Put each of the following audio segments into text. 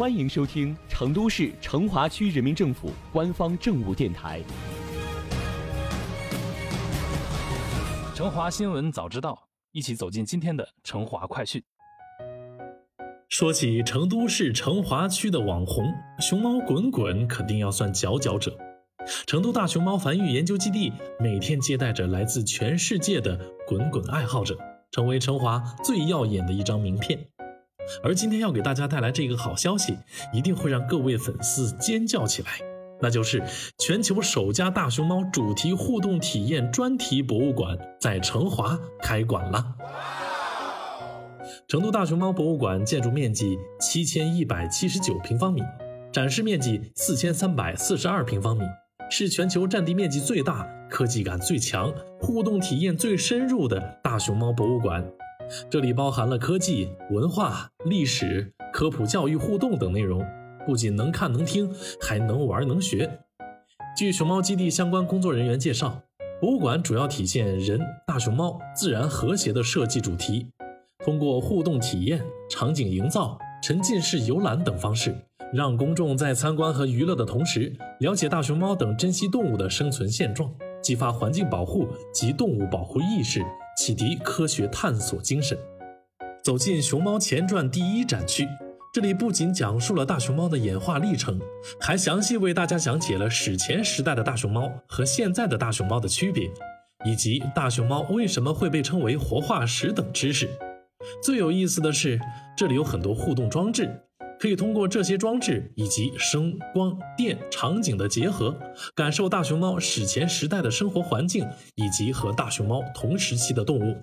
欢迎收听成都市成华区人民政府官方政务电台《成华新闻早知道》，一起走进今天的成华快讯。说起成都市成华区的网红熊猫滚滚，肯定要算佼佼者。成都大熊猫繁育研究基地每天接待着来自全世界的滚滚爱好者，成为成华最耀眼的一张名片。而今天要给大家带来这个好消息，一定会让各位粉丝尖叫起来，那就是全球首家大熊猫主题互动体验专题博物馆在成华开馆了。成都大熊猫博物馆建筑面积七千一百七十九平方米，展示面积四千三百四十二平方米，是全球占地面积最大、科技感最强、互动体验最深入的大熊猫博物馆。这里包含了科技、文化、历史、科普、教育、互动等内容，不仅能看能听，还能玩能学。据熊猫基地相关工作人员介绍，博物馆主要体现人、大熊猫、自然和谐的设计主题，通过互动体验、场景营造、沉浸式游览等方式，让公众在参观和娱乐的同时，了解大熊猫等珍稀动物的生存现状，激发环境保护及动物保护意识。启迪科学探索精神。走进熊猫前传第一展区，这里不仅讲述了大熊猫的演化历程，还详细为大家讲解了史前时代的大熊猫和现在的大熊猫的区别，以及大熊猫为什么会被称为活化石等知识。最有意思的是，这里有很多互动装置，可以通过这些装置以及声、光电场景的结合，感受大熊猫史前时代的生活环境以及和大熊猫同时期的动物。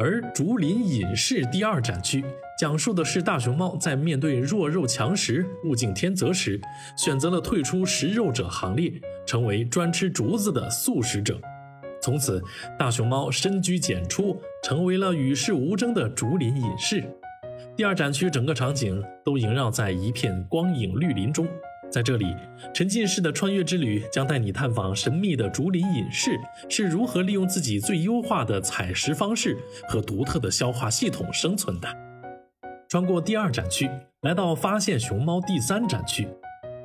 而竹林隐士第二展区讲述的是大熊猫在面对弱肉强食、物竞天择时，选择了退出食肉者行列，成为专吃竹子的素食者。从此，大熊猫深居简出，成为了与世无争的竹林隐士。第二展区整个场景都萦绕在一片光影绿林中，在这里，沉浸式的穿越之旅将带你探访神秘的竹林隐士是如何利用自己最优化的采食方式和独特的消化系统生存的。穿过第二展区，来到发现熊猫第三展区，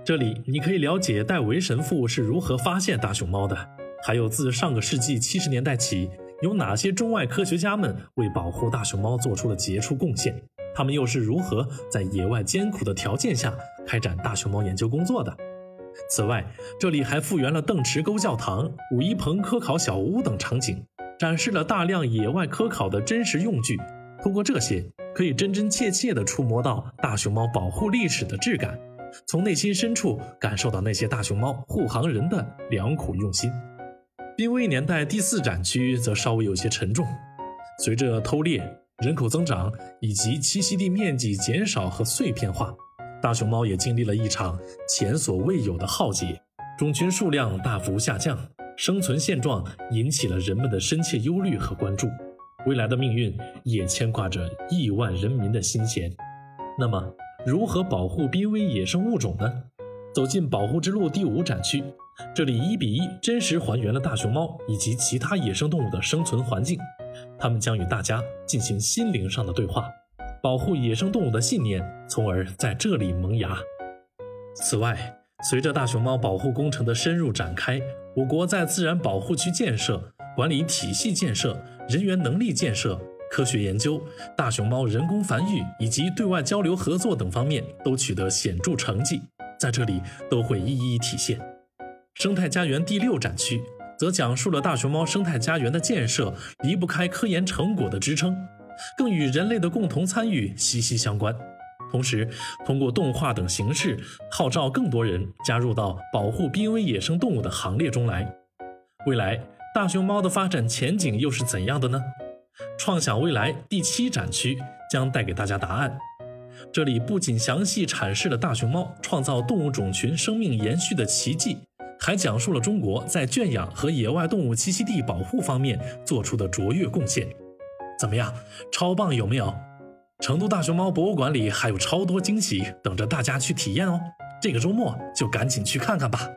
这里你可以了解戴维神父是如何发现大熊猫的，还有自上个世纪七十年代起，有哪些中外科学家们为保护大熊猫做出了杰出贡献。他们又是如何在野外艰苦的条件下开展大熊猫研究工作的？此外，这里还复原了邓池沟教堂、武一棚科考小屋等场景，展示了大量野外科考的真实用具。通过这些，可以真真切切地触摸到大熊猫保护历史的质感，从内心深处感受到那些大熊猫护航人的良苦用心。濒危年代第四展区则稍微有些沉重，随着偷猎。人口增长以及栖息地面积减少和碎片化，大熊猫也经历了一场前所未有的浩劫，种群数量大幅下降，生存现状引起了人们的深切忧虑和关注，未来的命运也牵挂着亿万人民的心弦。那么，如何保护濒危野生物种呢？走进保护之路第五展区，这里一比一真实还原了大熊猫以及其他野生动物的生存环境。他们将与大家进行心灵上的对话，保护野生动物的信念，从而在这里萌芽。此外，随着大熊猫保护工程的深入展开，我国在自然保护区建设、管理体系建设、人员能力建设、科学研究、大熊猫人工繁育以及对外交流合作等方面都取得显著成绩，在这里都会一一体现。生态家园第六展区。则讲述了大熊猫生态家园的建设离不开科研成果的支撑，更与人类的共同参与息息相关。同时，通过动画等形式号召更多人加入到保护濒危野生动物的行列中来。未来，大熊猫的发展前景又是怎样的呢？创想未来第七展区将带给大家答案。这里不仅详细阐释了大熊猫创造动物种群生命延续的奇迹。还讲述了中国在圈养和野外动物栖息地保护方面做出的卓越贡献，怎么样，超棒有没有？成都大熊猫博物馆里还有超多惊喜等着大家去体验哦，这个周末就赶紧去看看吧。